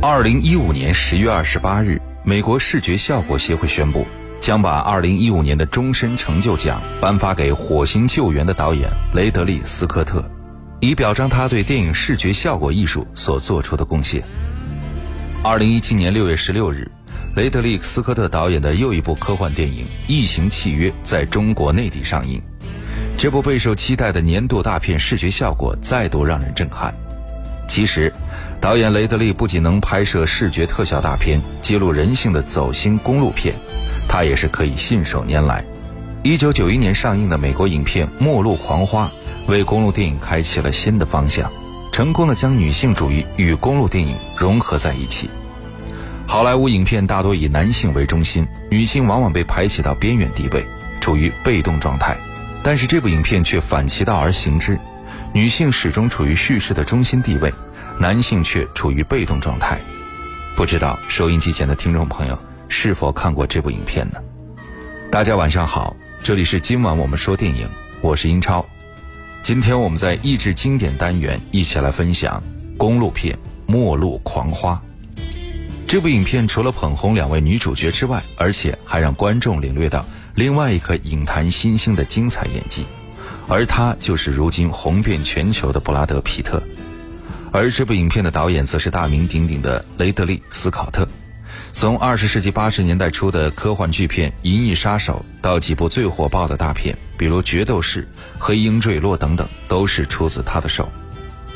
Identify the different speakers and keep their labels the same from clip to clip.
Speaker 1: 二零一五年十月二十八日，美国视觉效果协会宣布，将把二零一五年的终身成就奖颁发给《火星救援》的导演雷德利·斯科特，以表彰他对电影视觉效果艺术所做出的贡献。二零一七年六月十六日，雷德利·斯科特导演的又一部科幻电影《异形契约》在中国内地上映。这部备受期待的年度大片视觉效果再度让人震撼。其实。导演雷德利不仅能拍摄视觉特效大片、揭露人性的走心公路片，他也是可以信手拈来。一九九一年上映的美国影片《末路狂花》为公路电影开启了新的方向，成功的将女性主义与公路电影融合在一起。好莱坞影片大多以男性为中心，女性往往被排挤到边缘地位，处于被动状态。但是这部影片却反其道而行之，女性始终处于叙事的中心地位。男性却处于被动状态，不知道收音机前的听众朋友是否看过这部影片呢？大家晚上好，这里是今晚我们说电影，我是英超。今天我们在益智经典单元一起来分享公路片《末路狂花》。这部影片除了捧红两位女主角之外，而且还让观众领略到另外一颗影坛新星的精彩演技，而他就是如今红遍全球的布拉德·皮特。而这部影片的导演则是大名鼎鼎的雷德利·斯考特。从二十世纪八十年代初的科幻巨片《银翼杀手》到几部最火爆的大片，比如《决斗士》《黑鹰坠落》等等，都是出自他的手。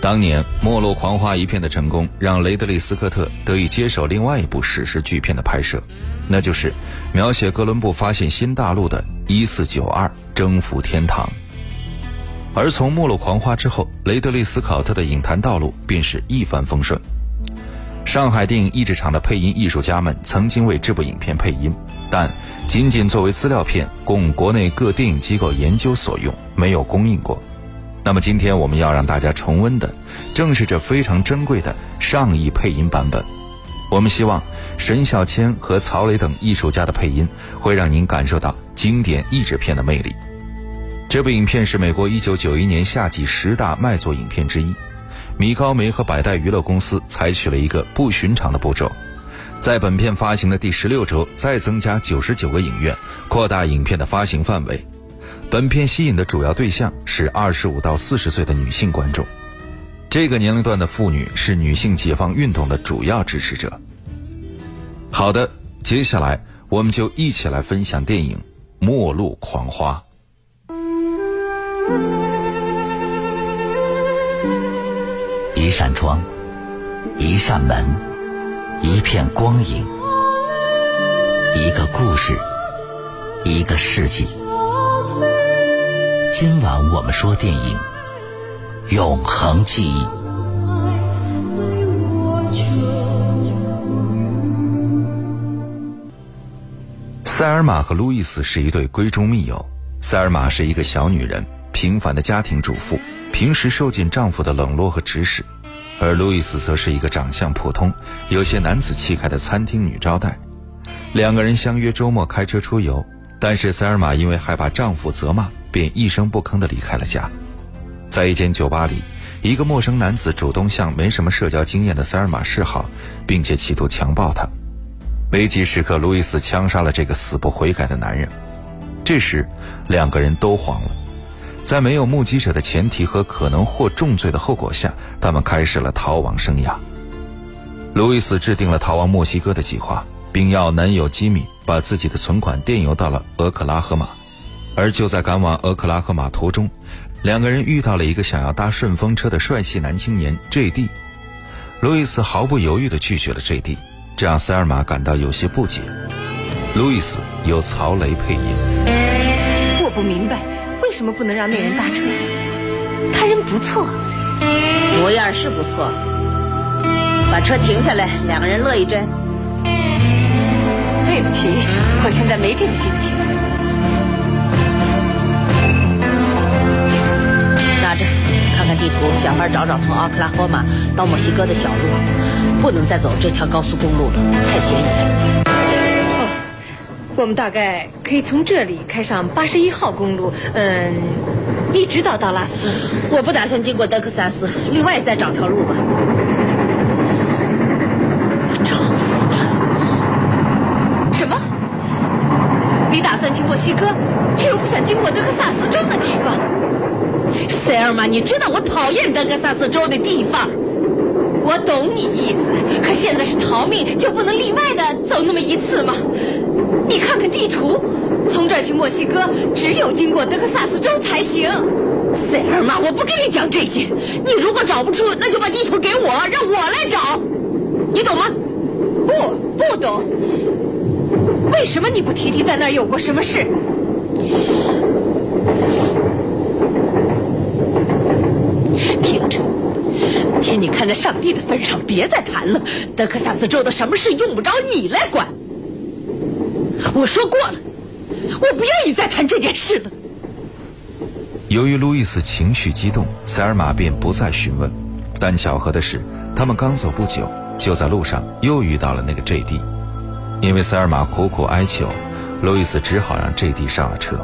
Speaker 1: 当年《末路狂花》一片的成功，让雷德利·斯科特得以接手另外一部史诗巨片的拍摄，那就是描写哥伦布发现新大陆的《一四九二征服天堂》。而从《末路狂花》之后，雷德利·斯考特的影坛道路便是一帆风顺。上海电影译制厂的配音艺术家们曾经为这部影片配音，但仅仅作为资料片供国内各电影机构研究所用，没有公映过。那么今天我们要让大家重温的，正是这非常珍贵的上译配音版本。我们希望沈小千和曹磊等艺术家的配音，会让您感受到经典译制片的魅力。这部影片是美国1991年夏季十大卖座影片之一。米高梅和百代娱乐公司采取了一个不寻常的步骤，在本片发行的第十六周再增加99个影院，扩大影片的发行范围。本片吸引的主要对象是25到40岁的女性观众，这个年龄段的妇女是女性解放运动的主要支持者。好的，接下来我们就一起来分享电影《末路狂花》。
Speaker 2: 一扇窗，一扇门，一片光影，一个故事，一个世纪。今晚我们说电影《永恒记忆》。
Speaker 1: 塞尔玛和路易斯是一对闺中密友。塞尔玛是一个小女人。平凡的家庭主妇，平时受尽丈夫的冷落和指使，而路易斯则是一个长相普通、有些男子气概的餐厅女招待。两个人相约周末开车出游，但是塞尔玛因为害怕丈夫责骂，便一声不吭地离开了家。在一间酒吧里，一个陌生男子主动向没什么社交经验的塞尔玛示好，并且企图强暴她。危急时刻，路易斯枪杀了这个死不悔改的男人。这时，两个人都慌了。在没有目击者的前提和可能获重罪的后果下，他们开始了逃亡生涯。路易斯制定了逃亡墨西哥的计划，并要男友吉米把自己的存款电邮到了俄克拉荷马。而就在赶往俄克拉荷马途中，两个人遇到了一个想要搭顺风车的帅气男青年 J.D。路易斯毫不犹豫地拒绝了 J.D，这让塞尔玛感到有些不解。路易斯由曹雷配音。
Speaker 3: 我不明白。为什么不能让那人搭车？他人不错，
Speaker 4: 模样是不错。把车停下来，两个人乐一阵。
Speaker 3: 对不起，我现在没这个心情。
Speaker 4: 拿着，看看地图，想法找找从奥克拉荷马到墨西哥的小路。不能再走这条高速公路了，太显眼。
Speaker 3: 我们大概可以从这里开上八十一号公路嗯一直到达拉斯。
Speaker 4: 我不打算经过德克萨斯另外再找条路吧。找死了。什么？
Speaker 3: 你打算去墨西哥？却又不想经过德克萨斯州的地方。
Speaker 4: 塞尔玛你知道我讨厌德克萨斯州的地方。
Speaker 3: 我懂你意思可现在是逃命就不能例外的走那么一次吗？你看看地图，从这儿去墨西哥，只有经过德克萨斯州才行。
Speaker 4: 塞尔玛，我不跟你讲这些。你如果找不出，那就把地图给我，让我来找。你懂吗？
Speaker 3: 不，不懂。为什么你不提提在那儿有过什么事？
Speaker 4: 听着，请你看在上帝的份上，别再谈了。德克萨斯州的什么事用不着你来管。我说过了，我不愿意再谈这件事了。
Speaker 1: 由于路易斯情绪激动，塞尔玛便不再询问。但巧合的是，他们刚走不久，就在路上又遇到了那个 J.D。因为塞尔玛苦苦哀求，路易斯只好让 J.D 上了车。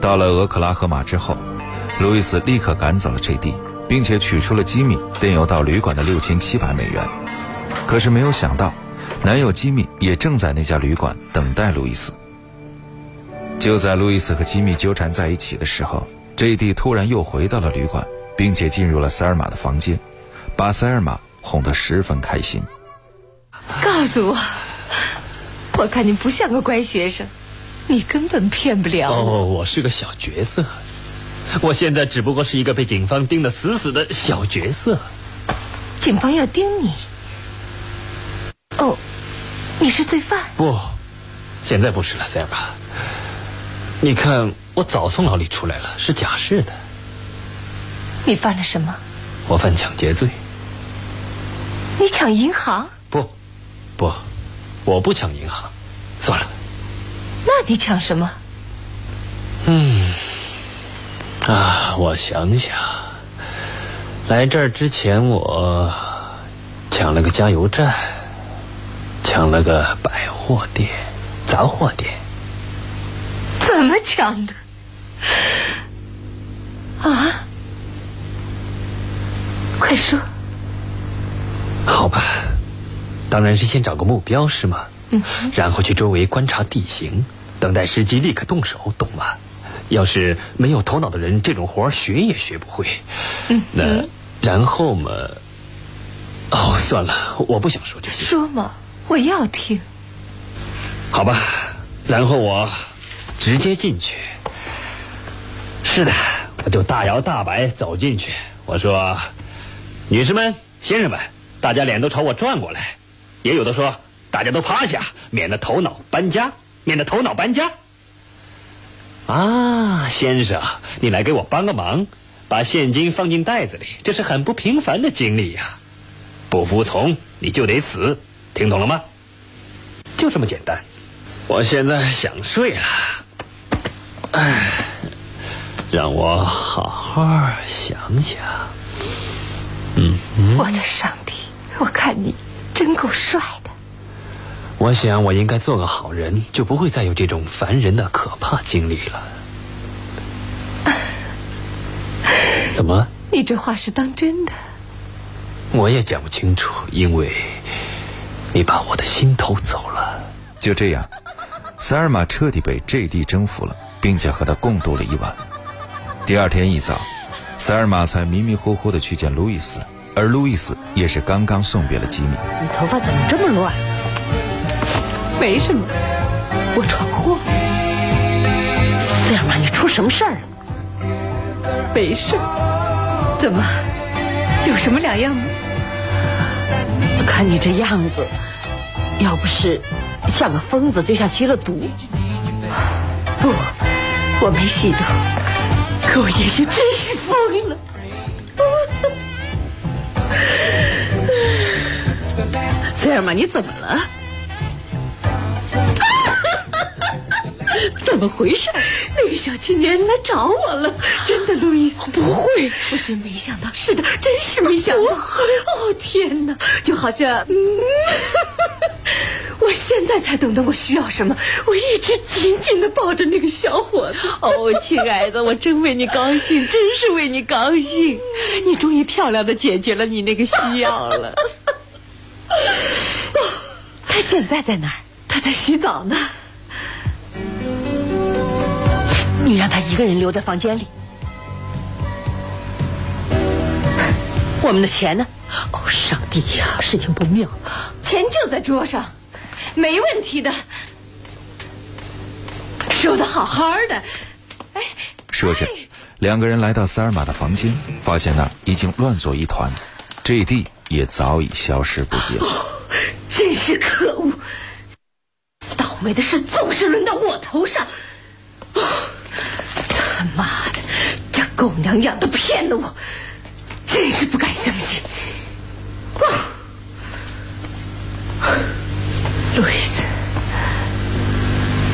Speaker 1: 到了俄克拉荷马之后，路易斯立刻赶走了 J.D，并且取出了机密电邮到旅馆的六千七百美元。可是没有想到。男友吉米也正在那家旅馆等待路易斯。就在路易斯和吉米纠缠在一起的时候，J.D. 突然又回到了旅馆，并且进入了塞尔玛的房间，把塞尔玛哄得十分开心。
Speaker 3: 告诉我，我看你不像个乖学生，你根本骗不了我。
Speaker 5: 哦，我是个小角色，我现在只不过是一个被警方盯得死死的小角色。
Speaker 3: 警方要盯你？哦。你是罪犯？
Speaker 5: 不，现在不是了，塞尔玛。你看，我早从牢里出来了，是假释的。
Speaker 3: 你犯了什么？
Speaker 5: 我犯抢劫罪。
Speaker 3: 你抢银行？
Speaker 5: 不，不，我不抢银行。算了。
Speaker 3: 那你抢什么？
Speaker 5: 嗯，啊，我想想，来这儿之前我抢了个加油站。抢了个百货店、杂货店，
Speaker 3: 怎么抢的？啊！快说。
Speaker 5: 好吧，当然是先找个目标，是吗？
Speaker 3: 嗯。
Speaker 5: 然后去周围观察地形，等待时机立刻动手，懂吗？要是没有头脑的人，这种活学也学不会。
Speaker 3: 嗯。
Speaker 5: 那然后嘛？哦，算了，我不想说这些。
Speaker 3: 说嘛。我要听，
Speaker 5: 好吧，然后我直接进去。是的，我就大摇大摆走进去。我说：“女士们、先生们，大家脸都朝我转过来。”也有的说：“大家都趴下，免得头脑搬家，免得头脑搬家。”啊，先生，你来给我帮个忙，把现金放进袋子里，这是很不平凡的经历呀。不服从，你就得死。听懂了吗？就这么简单。我现在想睡了，哎，让我好好想想。嗯，
Speaker 3: 我的上帝，我看你真够帅的。
Speaker 5: 我想我应该做个好人，就不会再有这种烦人的可怕经历了。怎么？
Speaker 3: 你这话是当真的？
Speaker 5: 我也讲不清楚，因为。你把我的心偷走了。
Speaker 1: 就这样，塞尔玛彻底被 J.D. 征服了，并且和他共度了一晚。第二天一早，塞尔玛才迷迷糊糊的去见路易斯，而路易斯也是刚刚送别了吉米。
Speaker 4: 你头发怎么这么乱？
Speaker 3: 没什么，我闯祸。
Speaker 4: 塞尔玛，你出什么事儿了？
Speaker 3: 没事。怎么？有什么两样吗？
Speaker 4: 看你这样子，要不是像个疯子，就像吸了毒。
Speaker 3: 不，我没吸毒，可我也许真是疯了。
Speaker 4: 塞尔玛，你怎么了？怎么回事？
Speaker 3: 那个小青年来找我了，真的，路易斯。
Speaker 4: 不会，
Speaker 3: 我真没想到。是的，真是没想到。哦，天哪，就好像……嗯我现在才懂得我需要什么。我一直紧紧的抱着那个小伙子。
Speaker 4: 哦，亲爱的，我真为你高兴，真是为你高兴。你终于漂亮的解决了你那个需要了。
Speaker 3: 他现在在哪儿？
Speaker 4: 他在洗澡呢。你让他一个人留在房间里。我们的钱呢？哦，上帝呀，事情不妙！
Speaker 3: 钱就在桌上，没问题的，收的好好的。哎，
Speaker 1: 说着，两个人来到塞尔玛的房间，发现那已经乱作一团，J D 也早已消失不见。
Speaker 3: 真是可恶！倒霉的事总是轮到我头上。他妈的，这狗娘养的骗了我！真是不敢相信。路易斯，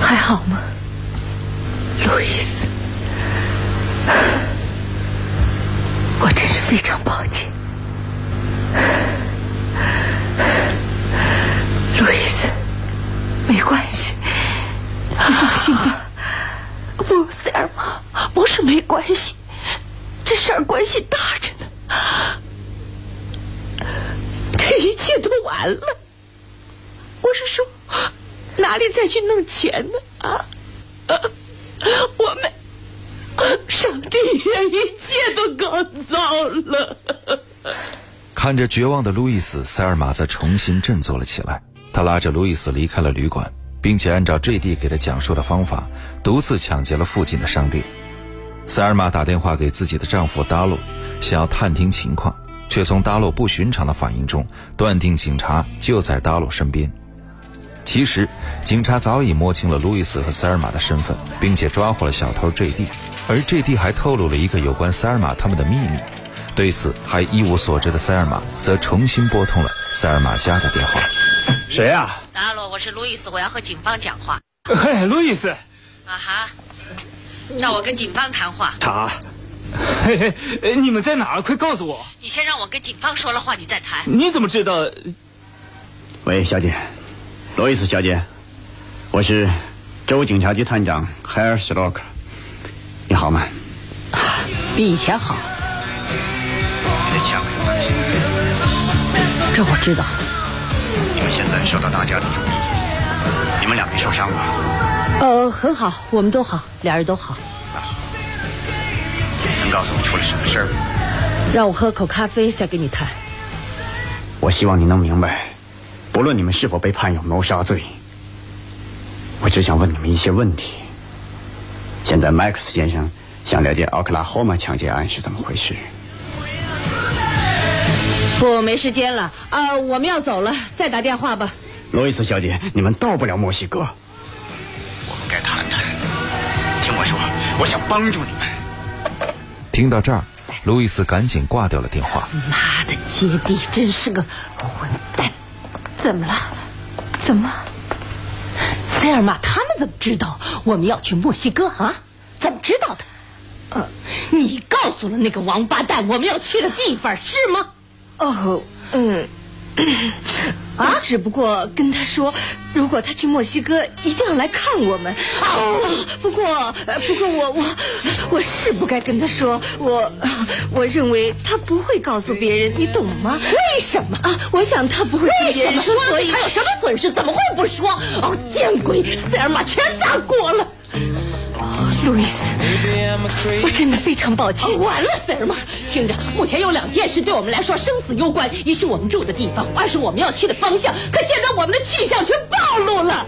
Speaker 3: 还好吗？路易斯，我真是非常抱歉。路易斯，没关系，你放心吧。不，塞尔玛，不是没关系，这事儿关系大着呢。这一切都完了。我是说，哪里再去弄钱呢？啊，我们，上帝呀，一切都搞糟了。
Speaker 1: 看着绝望的路易斯，塞尔玛则重新振作了起来。他拉着路易斯离开了旅馆，并且按照 J.D. 给他讲述的方法，独自抢劫了附近的商店。塞尔玛打电话给自己的丈夫达洛，想要探听情况，却从达洛不寻常的反应中断定警察就在达洛身边。其实，警察早已摸清了路易斯和塞尔玛的身份，并且抓获了小偷 J.D.，而 J.D. 还透露了一个有关塞尔玛他们的秘密。对此还一无所知的塞尔玛，则重新拨通了塞尔玛家的电话。
Speaker 5: 谁啊？
Speaker 4: 达洛，我是路易斯，我要和警方讲话。
Speaker 5: 嘿，路易斯。
Speaker 4: 啊哈。让我跟警方谈话。
Speaker 5: 他，嘿嘿，你们在哪儿？快告诉我。
Speaker 4: 你先让我跟警方说了话，你再谈。
Speaker 5: 你怎么知道？
Speaker 6: 喂，小姐，罗伊斯小姐，我是州警察局探长海尔斯洛克，你好吗？
Speaker 4: 比以前好。
Speaker 6: 你的枪没有担心。
Speaker 4: 这我知道。
Speaker 6: 你们现在受到大家的注意，你们俩没受伤吧？
Speaker 4: 呃，很好，我们都好，俩人都好。
Speaker 6: 那好，能告诉我出了什么事儿吗？
Speaker 4: 让我喝口咖啡，再跟你谈。
Speaker 6: 我希望你能明白，不论你们是否被判有谋杀罪，我只想问你们一些问题。现在麦克斯先生想了解奥克拉荷马抢劫案是怎么回事。
Speaker 4: 不，没时间了啊！我们要走了，再打电话吧。
Speaker 6: 罗伊斯小姐，你们到不了墨西哥。我们该谈谈。听我说，我想帮助你们。
Speaker 1: 听到这儿，路易斯赶紧挂掉了电话。
Speaker 4: 妈的，杰蒂真是个混蛋！
Speaker 3: 怎么了？怎么？
Speaker 4: 塞尔玛他们怎么知道我们要去墨西哥啊？怎么知道的？呃，你告诉了那个王八蛋我们要去的地方是吗？
Speaker 3: 哦，嗯，啊，只不过跟他说，如果他去墨西哥，一定要来看我们。啊，不过，不过我我我是不该跟他说，我我认为他不会告诉别人，你懂吗？
Speaker 4: 为什么
Speaker 3: 啊？我想他不会
Speaker 4: 为什么
Speaker 3: 说，所以
Speaker 4: 他有什么损失？怎么会不说？哦，见鬼！塞尔玛全砸锅了。
Speaker 3: 路易斯，我真的非常抱歉。
Speaker 4: 完了，塞尔玛，听着，目前有两件事对我们来说生死攸关：一是我们住的地方，二是我们要去的方向。可现在我们的去向却暴露了。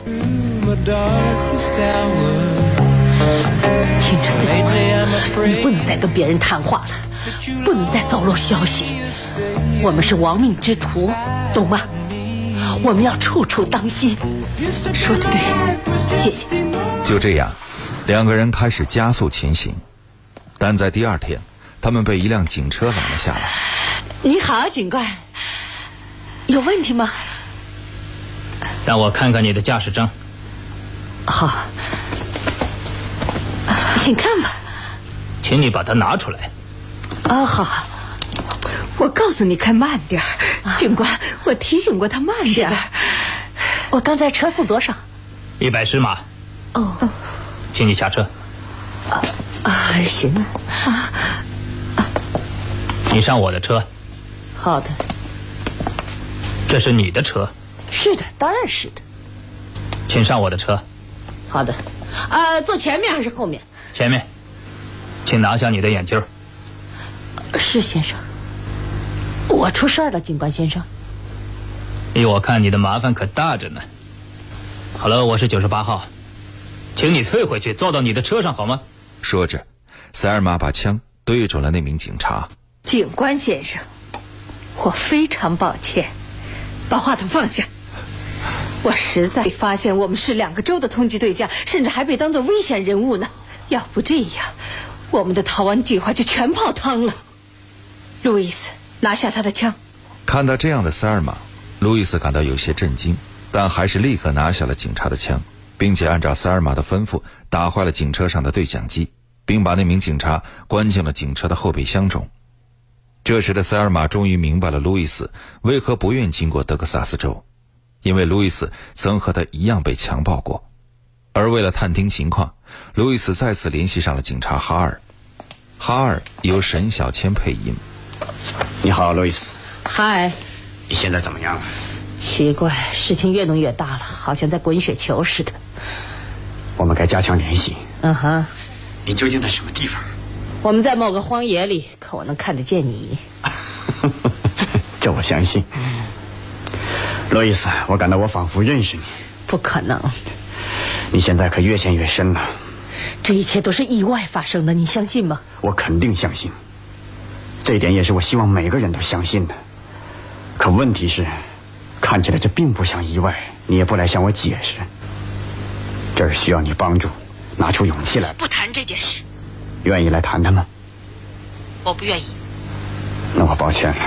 Speaker 4: 听着，塞尔玛，你不能再跟别人谈话了，不能再走漏消息。我们是亡命之徒，懂吗？我们要处处当心。说的对，谢谢。
Speaker 1: 就这样。两个人开始加速前行，但在第二天，他们被一辆警车拦了下来。
Speaker 4: 你好，警官，有问题吗？
Speaker 5: 让我看看你的驾驶证。
Speaker 4: 好，请看吧。
Speaker 5: 请你把它拿出来。
Speaker 4: 啊，好。我告诉你开慢点儿，警官，我提醒过他慢点儿。我刚才车速多少？
Speaker 5: 一百十码。
Speaker 4: 哦。
Speaker 5: 请你下车。
Speaker 4: 啊啊，行啊。
Speaker 5: 啊你上我的车。
Speaker 4: 好的。
Speaker 5: 这是你的车。
Speaker 4: 是的，当然是的。
Speaker 5: 请上我的车。
Speaker 4: 好的。呃，坐前面还是后面？
Speaker 7: 前面，请拿下你的眼镜。
Speaker 4: 是先生，我出事了，警官先生。
Speaker 7: 依我看，你的麻烦可大着呢。好了，我是九十八号，请你退回去，坐到你的车上好吗？
Speaker 1: 说着，塞尔玛把枪对准了那名警察。
Speaker 3: 警官先生，我非常抱歉，把话筒放下。我实在发现我们是两个州的通缉对象，甚至还被当作危险人物呢。要不这样，我们的逃亡计划就全泡汤了。路易斯，拿下他的枪。
Speaker 1: 看到这样的塞尔玛，路易斯感到有些震惊，但还是立刻拿下了警察的枪，并且按照塞尔玛的吩咐打坏了警车上的对讲机，并把那名警察关进了警车的后备箱中。这时的塞尔玛终于明白了路易斯为何不愿经过德克萨斯州，因为路易斯曾和他一样被强暴过。而为了探听情况，路易斯再次联系上了警察哈尔。哈尔由沈小千配音。
Speaker 6: 你好，路易斯。
Speaker 4: 嗨。
Speaker 6: 你现在怎么样了？
Speaker 4: 奇怪，事情越弄越大了，好像在滚雪球似的。
Speaker 6: 我们该加强联系。
Speaker 4: 嗯哼。
Speaker 6: 你究竟在什么地方？
Speaker 4: 我们在某个荒野里，可我能看得见你。
Speaker 6: 这我相信。罗伊斯，我感到我仿佛认识你。
Speaker 4: 不可能。
Speaker 6: 你现在可越陷越深了。
Speaker 4: 这一切都是意外发生的，你相信吗？
Speaker 6: 我肯定相信。这一点也是我希望每个人都相信的。可问题是，看起来这并不像意外，你也不来向我解释。这儿需要你帮助，拿出勇气来。
Speaker 4: 不谈这件事。
Speaker 6: 愿意来谈谈吗？
Speaker 4: 我不愿意。
Speaker 6: 那我抱歉了，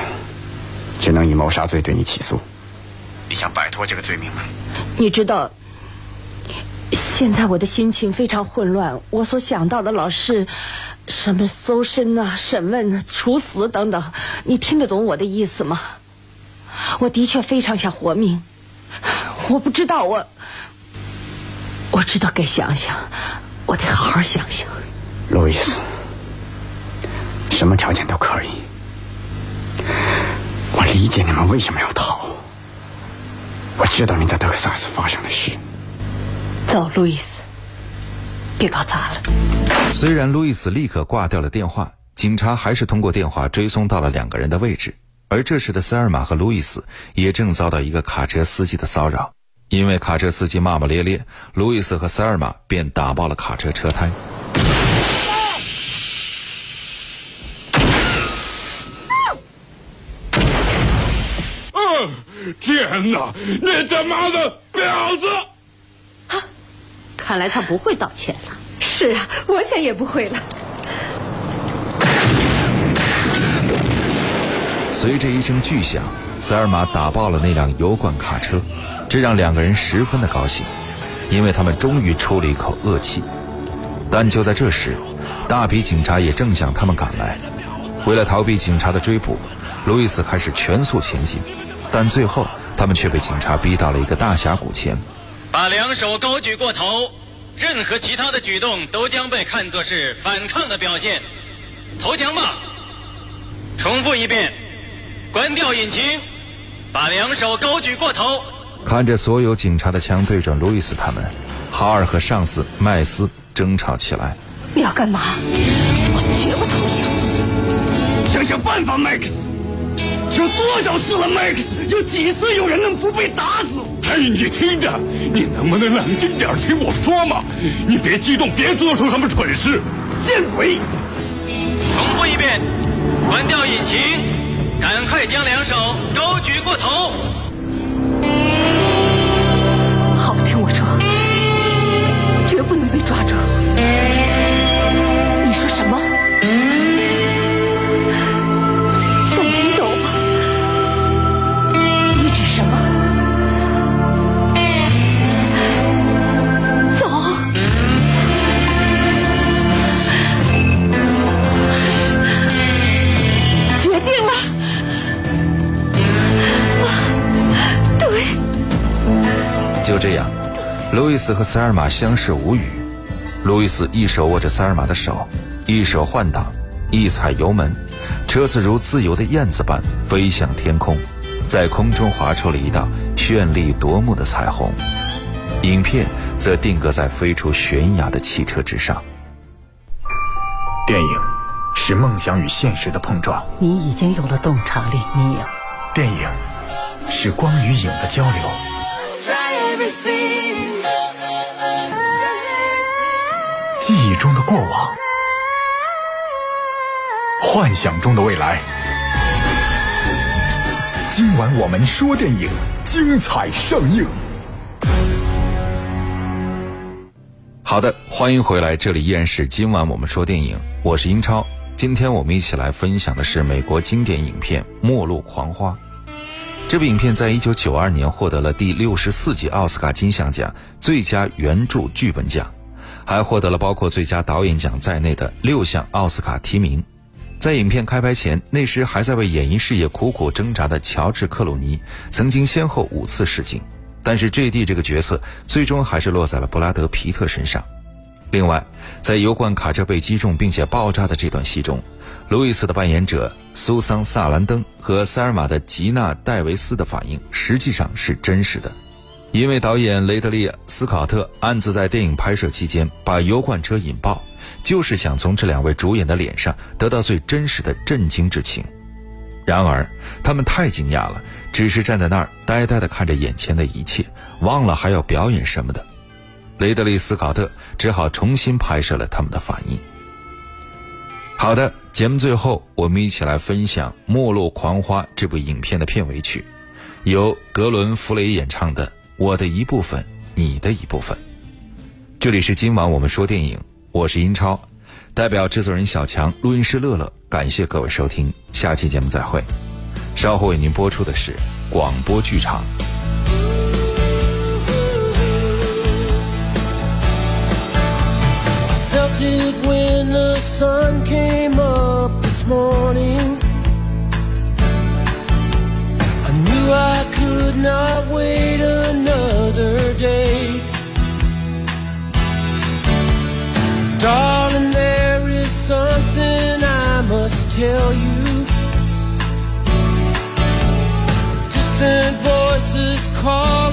Speaker 6: 只能以谋杀罪对你起诉。你想摆脱这个罪名吗？
Speaker 4: 你知道。现在我的心情非常混乱，我所想到的老是什么搜身啊、审问、处死等等，你听得懂我的意思吗？我的确非常想活命，我不知道我，我知道该想想，我得好好想想。
Speaker 6: 路易斯，什么条件都可以。我理解你们为什么要逃，我知道你在德克萨斯发生的事。
Speaker 4: 走，路易斯，别搞砸了。
Speaker 1: 虽然路易斯立刻挂掉了电话，警察还是通过电话追踪到了两个人的位置。而这时的塞尔玛和路易斯也正遭到一个卡车司机的骚扰，因为卡车司机骂骂咧咧，路易斯和塞尔玛便打爆了卡车车胎。
Speaker 8: 天哪！你他妈的婊子！
Speaker 4: 看来他不会道歉了。
Speaker 3: 是啊，我想也不会了。
Speaker 1: 随着一声巨响，塞尔玛打爆了那辆油罐卡车，这让两个人十分的高兴，因为他们终于出了一口恶气。但就在这时，大批警察也正向他们赶来。为了逃避警察的追捕，路易斯开始全速前进，但最后他们却被警察逼到了一个大峡谷前。
Speaker 9: 把两手高举过头，任何其他的举动都将被看作是反抗的表现。投降吧！重复一遍，关掉引擎，把两手高举过头。
Speaker 1: 看着所有警察的枪对准路易斯他们，哈尔和上司麦斯争吵起来。
Speaker 3: 你要干嘛？
Speaker 4: 我绝不投
Speaker 6: 降。想想办法，麦克斯。有多少次了，麦克斯？有几次有人能不被打死？
Speaker 8: 嘿，你听着，你能不能冷静点听我说嘛？你别激动，别做出什么蠢事。
Speaker 6: 见鬼！
Speaker 9: 重复一遍，关掉引擎，赶快将两手高举过头。
Speaker 3: 绝不能被抓住你说什么？向前走吧。你指什么？走。决
Speaker 10: 定了。啊对。
Speaker 1: 就这样。路易斯和塞尔玛相视无语。路易斯一手握着塞尔玛的手，一手换挡，一踩油门，车子如自由的燕子般飞向天空，在空中划出了一道绚丽夺目的彩虹。影片则定格在飞出悬崖的汽车之上。
Speaker 11: 电影是梦想与现实的碰撞。
Speaker 4: 你已经有了洞察力，你有。
Speaker 11: 电影是光与影的交流。记忆中的过往，幻想中的未来。今晚我们说电影，精彩上映。
Speaker 1: 好的，欢迎回来，这里依然是今晚我们说电影，我是英超。今天我们一起来分享的是美国经典影片《末路狂花》。这部影片在一九九二年获得了第六十四届奥斯卡金像奖最佳原著剧本奖，还获得了包括最佳导演奖在内的六项奥斯卡提名。在影片开拍前，那时还在为演艺事业苦苦挣扎的乔治·克鲁尼，曾经先后五次试镜。但是 J.D. 这个角色最终还是落在了布拉德·皮特身上。另外，在油罐卡车被击中并且爆炸的这段戏中，路易斯的扮演者苏桑·萨兰登和塞尔玛的吉娜·戴维斯的反应实际上是真实的，因为导演雷德利·斯考特暗自在电影拍摄期间把油罐车引爆，就是想从这两位主演的脸上得到最真实的震惊之情。然而，他们太惊讶了。只是站在那儿呆呆地看着眼前的一切，忘了还要表演什么的。雷德利·斯考特只好重新拍摄了他们的反应。好的，节目最后我们一起来分享《末路狂花》这部影片的片尾曲，由格伦·弗雷演唱的《我的一部分，你的一部分》。这里是今晚我们说电影，我是英超，代表制作人小强、录音师乐乐，感谢各位收听，下期节目再会。稍后为您播出的是广播剧场。
Speaker 12: When the sun came up this morning. I knew I could not wait another day. Darling, there is something I must tell you. distant voices call